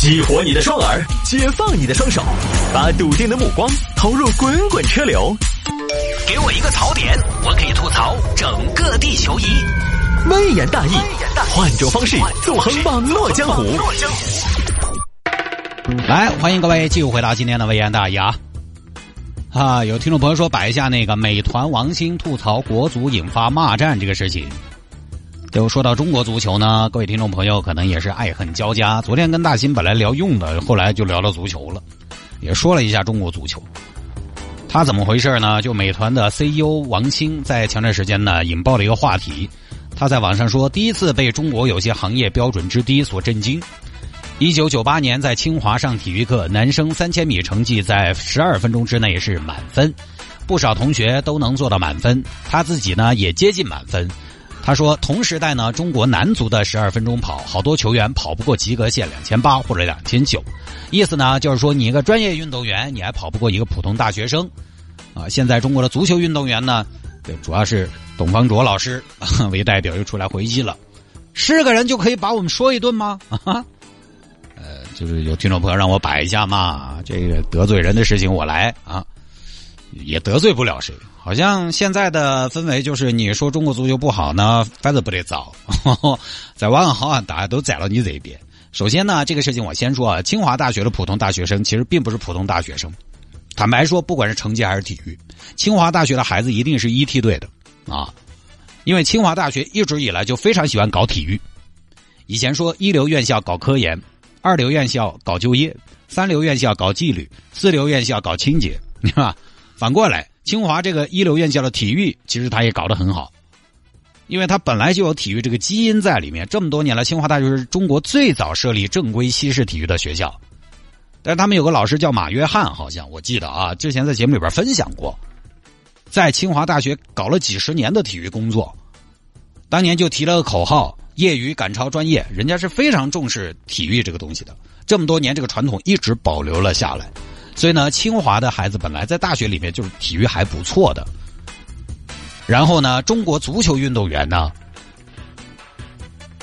激活你的双耳，解放你的双手，把笃定的目光投入滚滚车流。给我一个槽点，我可以吐槽整个地球仪。微言大义，换种方式纵横网络江湖。来，欢迎各位继续回到今天的微言大义啊！啊，有听众朋友说摆一下那个美团王兴吐槽国足引发骂战这个事情。就说到中国足球呢，各位听众朋友可能也是爱恨交加。昨天跟大新本来聊用的，后来就聊到足球了，也说了一下中国足球。他怎么回事呢？就美团的 CEO 王兴在前段时间呢引爆了一个话题。他在网上说，第一次被中国有些行业标准之低所震惊。一九九八年在清华上体育课，男生三千米成绩在十二分钟之内是满分，不少同学都能做到满分，他自己呢也接近满分。他说，同时代呢，中国男足的十二分钟跑，好多球员跑不过及格线两千八或者两千九，意思呢就是说，你一个专业运动员，你还跑不过一个普通大学生，啊，现在中国的足球运动员呢，主要是董方卓老师 为代表又出来回击了，是个人就可以把我们说一顿吗？啊，呃，就是有听众朋友让我摆一下嘛，这个得罪人的事情我来啊，也得罪不了谁。好像现在的氛围就是，你说中国足球不好呢，反正不得糟。在网上好像大家都站到你这一边。首先呢，这个事情我先说啊，清华大学的普通大学生其实并不是普通大学生。坦白说，不管是成绩还是体育，清华大学的孩子一定是一梯队的啊。因为清华大学一直以来就非常喜欢搞体育。以前说一流院校搞科研，二流院校搞就业，三流院校搞纪律，四流院校搞清洁，对吧？反过来。清华这个一流院校的体育，其实他也搞得很好，因为他本来就有体育这个基因在里面。这么多年来，清华大学是中国最早设立正规西式体育的学校。但是他们有个老师叫马约翰，好像我记得啊，之前在节目里边分享过，在清华大学搞了几十年的体育工作，当年就提了个口号：业余赶超专业。人家是非常重视体育这个东西的，这么多年这个传统一直保留了下来。所以呢，清华的孩子本来在大学里面就是体育还不错的。然后呢，中国足球运动员呢，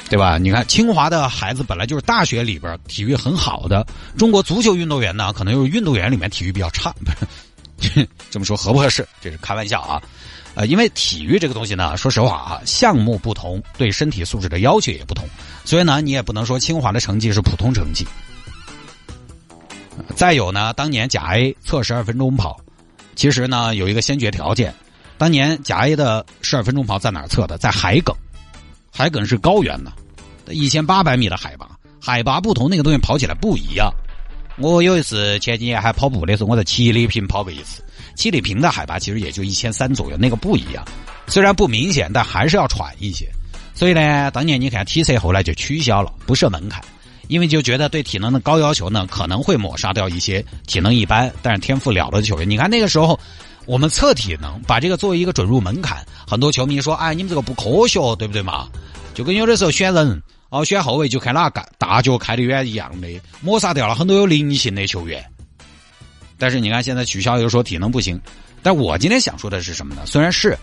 对吧？你看，清华的孩子本来就是大学里边体育很好的，中国足球运动员呢，可能又是运动员里面体育比较差。这么说合不合适？这是开玩笑啊。呃，因为体育这个东西呢，说实话啊，项目不同，对身体素质的要求也不同，所以呢，你也不能说清华的成绩是普通成绩。再有呢，当年甲 A 测十二分钟跑，其实呢有一个先决条件。当年甲 A 的十二分钟跑在哪儿测的？在海埂，海埂是高原呢，一千八百米的海拔，海拔不同，那个东西跑起来不一样。我有一次前几年还跑步的时候，我在七里坪跑过一次。七里坪的海拔其实也就一千三左右，那个不一样。虽然不明显，但还是要喘一些。所以呢，当年你看体测后来就取消了，不设门槛。因为就觉得对体能的高要求呢，可能会抹杀掉一些体能一般但是天赋了得的球员。你看那个时候，我们测体能，把这个作为一个准入门槛，很多球迷说：“哎，你们这个不科学，对不对嘛？”就跟有的时候选人哦，选后卫就看哪个大脚开得远一样的，抹杀掉了很多有灵性的球员。但是你看现在取消又说体能不行，但我今天想说的是什么呢？虽然是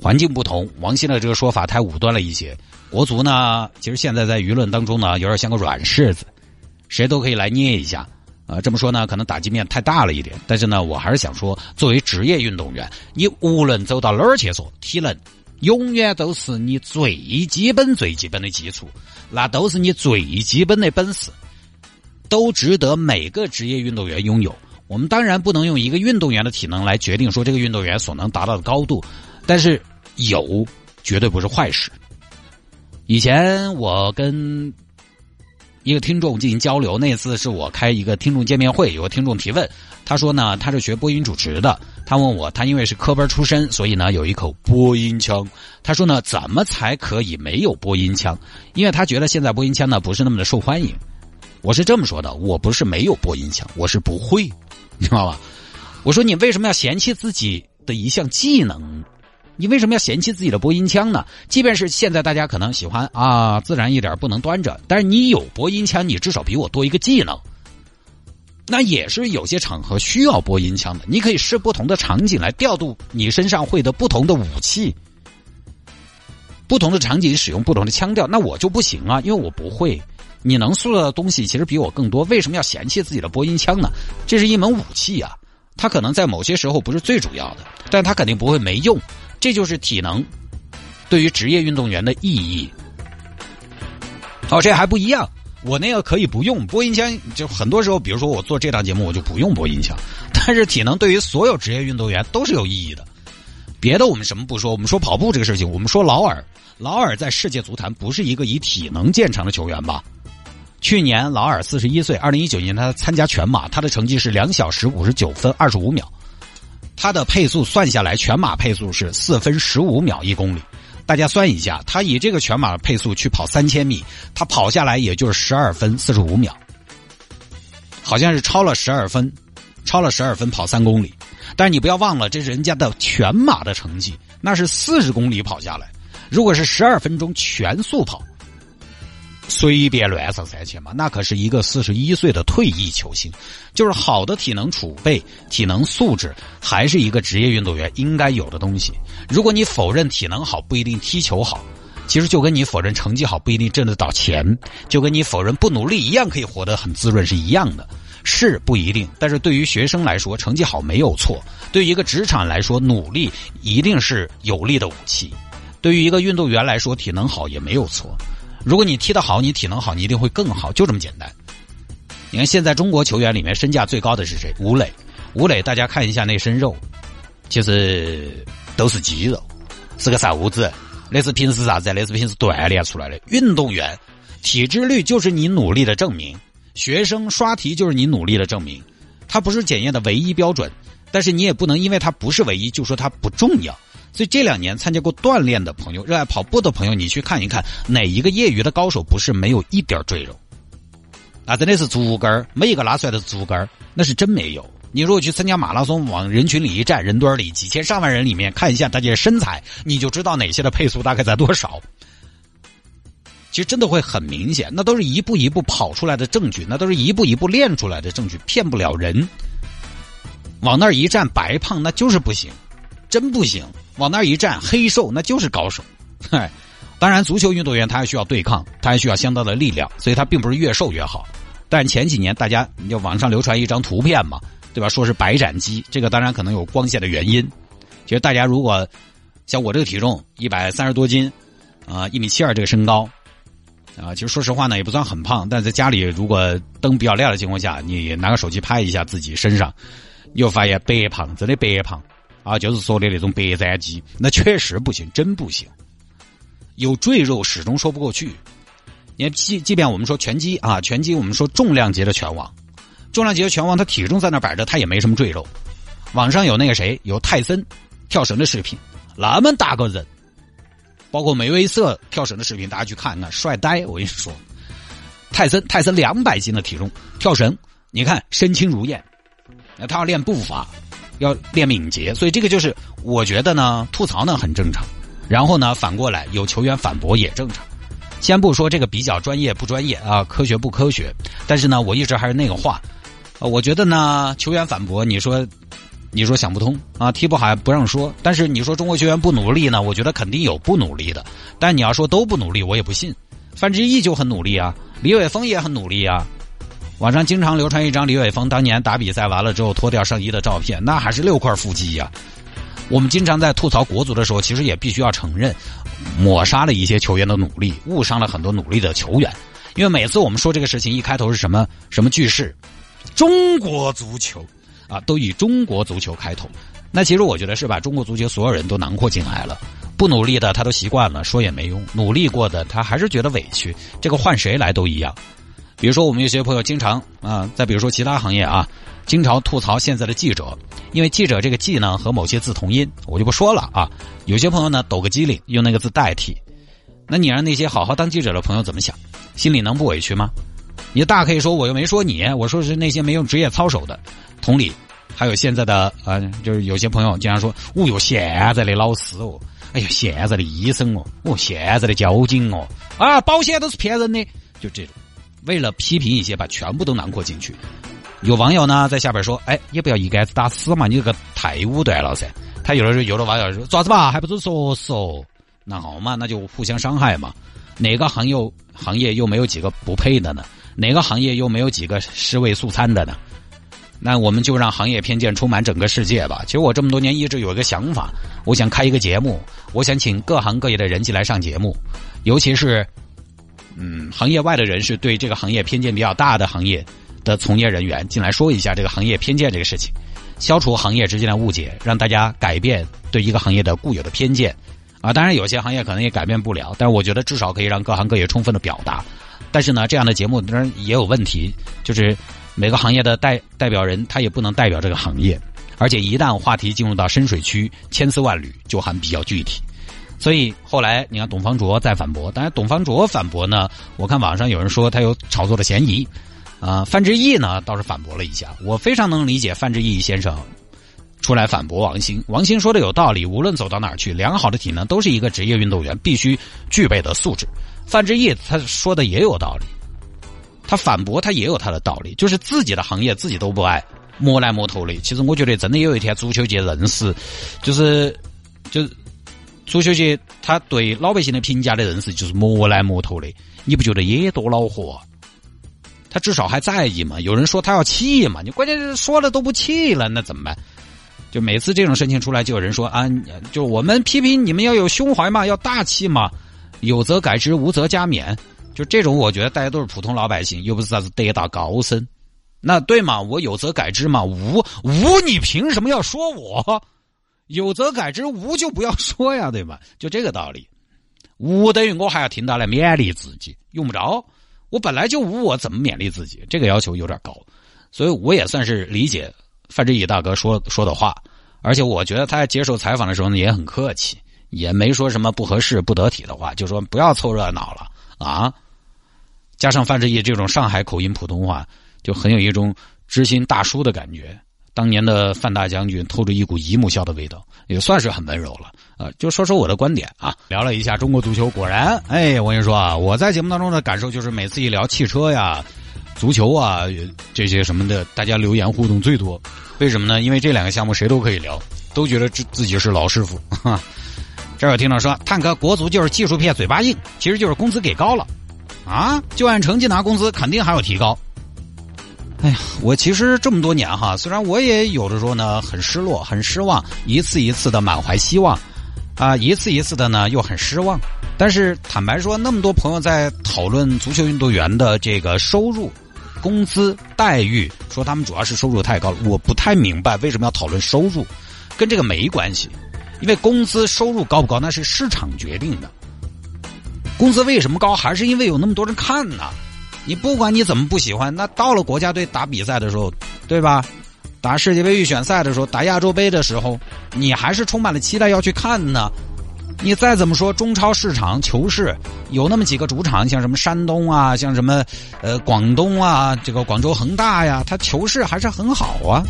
环境不同，王鑫的这个说法太武断了一些。国足呢，其实现在在舆论当中呢，有点像个软柿子，谁都可以来捏一下。啊，这么说呢，可能打击面太大了一点。但是呢，我还是想说，作为职业运动员，你无论走到哪儿去说，体能永远都是你最基本、最基本的基础，那都是你最基本的本事，都值得每个职业运动员拥有。我们当然不能用一个运动员的体能来决定说这个运动员所能达到的高度，但是有绝对不是坏事。以前我跟一个听众进行交流，那次是我开一个听众见面会，有个听众提问，他说呢，他是学播音主持的，他问我，他因为是科班出身，所以呢有一口播音腔，他说呢，怎么才可以没有播音腔？因为他觉得现在播音腔呢不是那么的受欢迎。我是这么说的，我不是没有播音腔，我是不会，你知道吧？我说你为什么要嫌弃自己的一项技能？你为什么要嫌弃自己的播音腔呢？即便是现在大家可能喜欢啊自然一点，不能端着，但是你有播音腔，你至少比我多一个技能。那也是有些场合需要播音腔的，你可以试不同的场景来调度你身上会的不同的武器，不同的场景使用不同的腔调。那我就不行啊，因为我不会。你能塑造的东西其实比我更多，为什么要嫌弃自己的播音腔呢？这是一门武器啊，它可能在某些时候不是最主要的，但它肯定不会没用。这就是体能对于职业运动员的意义。哦，这还不一样，我那个可以不用播音腔，就很多时候，比如说我做这档节目，我就不用播音腔。但是体能对于所有职业运动员都是有意义的。别的我们什么不说，我们说跑步这个事情，我们说劳尔，劳尔在世界足坛不是一个以体能见长的球员吧？去年劳尔四十一岁，二零一九年他参加全马，他的成绩是两小时五十九分二十五秒，他的配速算下来，全马配速是四分十五秒一公里。大家算一下，他以这个全马配速去跑三千米，他跑下来也就是十二分四十五秒，好像是超了十二分，超了十二分跑三公里。但是你不要忘了，这是人家的全马的成绩，那是四十公里跑下来，如果是十二分钟全速跑。随便乱上三千嘛，那可是一个四十一岁的退役球星，就是好的体能储备、体能素质，还是一个职业运动员应该有的东西。如果你否认体能好不一定踢球好，其实就跟你否认成绩好不一定挣得到钱，就跟你否认不努力一样可以活得很滋润是一样的，是不一定。但是对于学生来说，成绩好没有错；对于一个职场来说，努力一定是有力的武器；对于一个运动员来说，体能好也没有错。如果你踢得好，你体能好，你一定会更好，就这么简单。你看现在中国球员里面身价最高的是谁？吴磊。吴磊，大家看一下那身肉，其实都是肌肉，是个瘦子。那是平时啥子？那是平时锻炼出来的。运动员体脂率就是你努力的证明，学生刷题就是你努力的证明。它不是检验的唯一标准，但是你也不能因为它不是唯一就说它不重要。所以这两年参加过锻炼的朋友，热爱跑步的朋友，你去看一看，哪一个业余的高手不是没有一点赘肉？那真的是足跟儿，每一个拉出来的足跟儿，那是真没有。你如果去参加马拉松，往人群里一站，人堆里几千上万人里面看一下大家的身材，你就知道哪些的配速大概在多少。其实真的会很明显，那都是一步一步跑出来的证据，那都是一步一步练出来的证据，骗不了人。往那儿一站，白胖那就是不行。真不行，往那一站，黑瘦那就是高手。嗨，当然，足球运动员他还需要对抗，他还需要相当的力量，所以他并不是越瘦越好。但前几年大家就网上流传一张图片嘛，对吧？说是白斩鸡，这个当然可能有光线的原因。其实大家如果像我这个体重一百三十多斤，啊，一米七二这个身高，啊，其实说实话呢也不算很胖，但在家里如果灯比较亮的情况下，你拿个手机拍一下自己身上，你就发现白胖，真的白胖。啊，就是说的那种白斩鸡，那确实不行，真不行。有赘肉始终说不过去。你，即即便我们说拳击啊，拳击我们说重量级的拳王，重量级的拳王他体重在那摆着，他也没什么赘肉。网上有那个谁，有泰森跳绳的视频，那么大个人，包括梅威瑟跳绳的视频，大家去看看，帅呆！我跟你说，泰森泰森两百斤的体重跳绳，你看身轻如燕，那他要练步伐。要练敏捷，所以这个就是我觉得呢，吐槽呢很正常。然后呢，反过来有球员反驳也正常。先不说这个比较专业不专业啊，科学不科学，但是呢，我一直还是那个话，我觉得呢，球员反驳，你说，你说想不通啊，踢不好不让说。但是你说中国球员不努力呢，我觉得肯定有不努力的。但你要说都不努力，我也不信。范志毅就很努力啊，李伟峰也很努力啊。网上经常流传一张李玮峰当年打比赛完了之后脱掉上衣的照片，那还是六块腹肌呀。我们经常在吐槽国足的时候，其实也必须要承认，抹杀了一些球员的努力，误伤了很多努力的球员。因为每次我们说这个事情，一开头是什么什么句式，中国足球啊，都以中国足球开头。那其实我觉得是把中国足球所有人都囊括进来了。不努力的他都习惯了，说也没用；努力过的他还是觉得委屈。这个换谁来都一样。比如说，我们有些朋友经常啊，再比如说其他行业啊，经常吐槽现在的记者，因为记者这个“记”呢和某些字同音，我就不说了啊。有些朋友呢抖个机灵，用那个字代替，那你让那些好好当记者的朋友怎么想？心里能不委屈吗？你大可以说我又没说你，我说是那些没有职业操守的。同理，还有现在的啊，就是有些朋友经常说，哦哟，现在的老师哦，哎呀，现在的医生哦，哦，现在的交警哦，啊，保险都是骗人的，就这种。为了批评一些，把全部都囊括进去。有网友呢在下边说：“哎，也不要一竿子打死嘛，你这个太武断了噻。”他有的时候有的网友说：“爪子吧，还不是说说，那好嘛，那就互相伤害嘛。”哪个行业行业又没有几个不配的呢？哪个行业又没有几个尸位素餐的呢？那我们就让行业偏见充满整个世界吧。其实我这么多年一直有一个想法，我想开一个节目，我想请各行各业的人进来上节目，尤其是嗯行业外的人士，对这个行业偏见比较大的行业的从业人员进来说一下这个行业偏见这个事情，消除行业之间的误解，让大家改变对一个行业的固有的偏见啊。当然有些行业可能也改变不了，但是我觉得至少可以让各行各业充分的表达。但是呢，这样的节目当然也有问题，就是每个行业的代代表人他也不能代表这个行业，而且一旦话题进入到深水区，千丝万缕就还比较具体。所以后来你看董方卓在反驳，当然董方卓反驳呢，我看网上有人说他有炒作的嫌疑，啊，范志毅呢倒是反驳了一下，我非常能理解范志毅先生出来反驳王兴，王兴说的有道理，无论走到哪儿去，良好的体能都是一个职业运动员必须具备的素质。范志毅他说的也有道理，他反驳他也有他的道理，就是自己的行业自己都不爱，摸来摸头的。其实我觉得真的有一天足球界认识，就是就是足球界他对老百姓的评价的认识就是摸来摸头的，你不觉得也多恼火？他至少还在意嘛？有人说他要气嘛？你关键是说了都不气了，那怎么办？就每次这种事情出来，就有人说啊，就我们批评你们要有胸怀嘛，要大气嘛。有则改之，无则加勉。就这种，我觉得大家都是普通老百姓，又不是啥子德大高僧。那对嘛？我有则改之嘛，无无你凭什么要说我？有则改之，无就不要说呀，对吧？就这个道理。无等于我还要听到来勉励自己，用不着。我本来就无，我怎么勉励自己？这个要求有点高，所以我也算是理解范志毅大哥说说的话。而且我觉得他接受采访的时候呢，也很客气。也没说什么不合适、不得体的话，就说不要凑热闹了啊！加上范志毅这种上海口音普通话，就很有一种知心大叔的感觉。当年的范大将军透着一股姨母笑的味道，也算是很温柔了啊！就说说我的观点啊，聊了一下中国足球，果然，哎，我跟你说啊，我在节目当中的感受就是，每次一聊汽车呀、足球啊这些什么的，大家留言互动最多。为什么呢？因为这两个项目谁都可以聊，都觉得自自己是老师傅。哈 这有听众说，探哥国足就是技术片，嘴巴硬，其实就是工资给高了，啊，就按成绩拿工资，肯定还有提高。哎呀，我其实这么多年哈，虽然我也有的时候呢很失落、很失望，一次一次的满怀希望，啊，一次一次的呢又很失望。但是坦白说，那么多朋友在讨论足球运动员的这个收入、工资待遇，说他们主要是收入太高了，我不太明白为什么要讨论收入，跟这个没关系。因为工资收入高不高，那是市场决定的。工资为什么高，还是因为有那么多人看呢？你不管你怎么不喜欢，那到了国家队打比赛的时候，对吧？打世界杯预选赛的时候，打亚洲杯的时候，你还是充满了期待要去看呢。你再怎么说，中超市场球市有那么几个主场，像什么山东啊，像什么呃广东啊，这个广州恒大呀，它球市还是很好啊。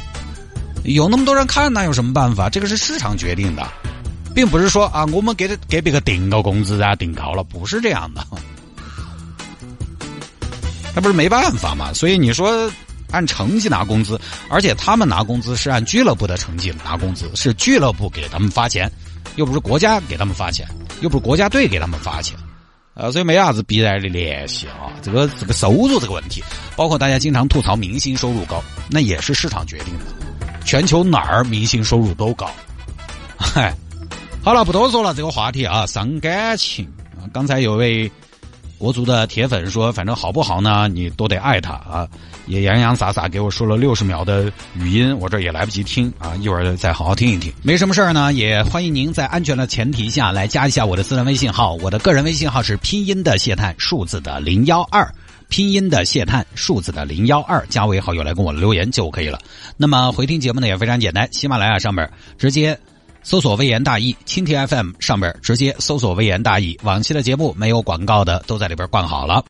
有那么多人看，那有什么办法？这个是市场决定的，并不是说啊，我们给他给别个定个工资啊，定高了，不是这样的。那不是没办法嘛？所以你说按成绩拿工资，而且他们拿工资是按俱乐部的成绩拿工资，是俱乐部给他们发钱，又不是国家给他们发钱，又不是国家队给他们发钱，呃，所以没啥子必然的联系啊。这个这个收入这个问题，包括大家经常吐槽明星收入高，那也是市场决定的。全球哪儿明星收入都高，嗨，好了，不多说了，这个话题啊，伤感情。刚才有位国足的铁粉说，反正好不好呢，你都得爱他啊，也洋洋洒洒给我说了六十秒的语音，我这也来不及听啊，一会儿再好好听一听。没什么事儿呢，也欢迎您在安全的前提下来加一下我的私人微信号，我的个人微信号是拼音的谢探，数字的零幺二。拼音的谢探，数字的零幺二，加为好友来跟我留言就可以了。那么回听节目呢也非常简单，喜马拉雅上面直接搜索“微言大义”，蜻蜓 FM 上边直接搜索“微言大义”。往期的节目没有广告的都在里边灌好了。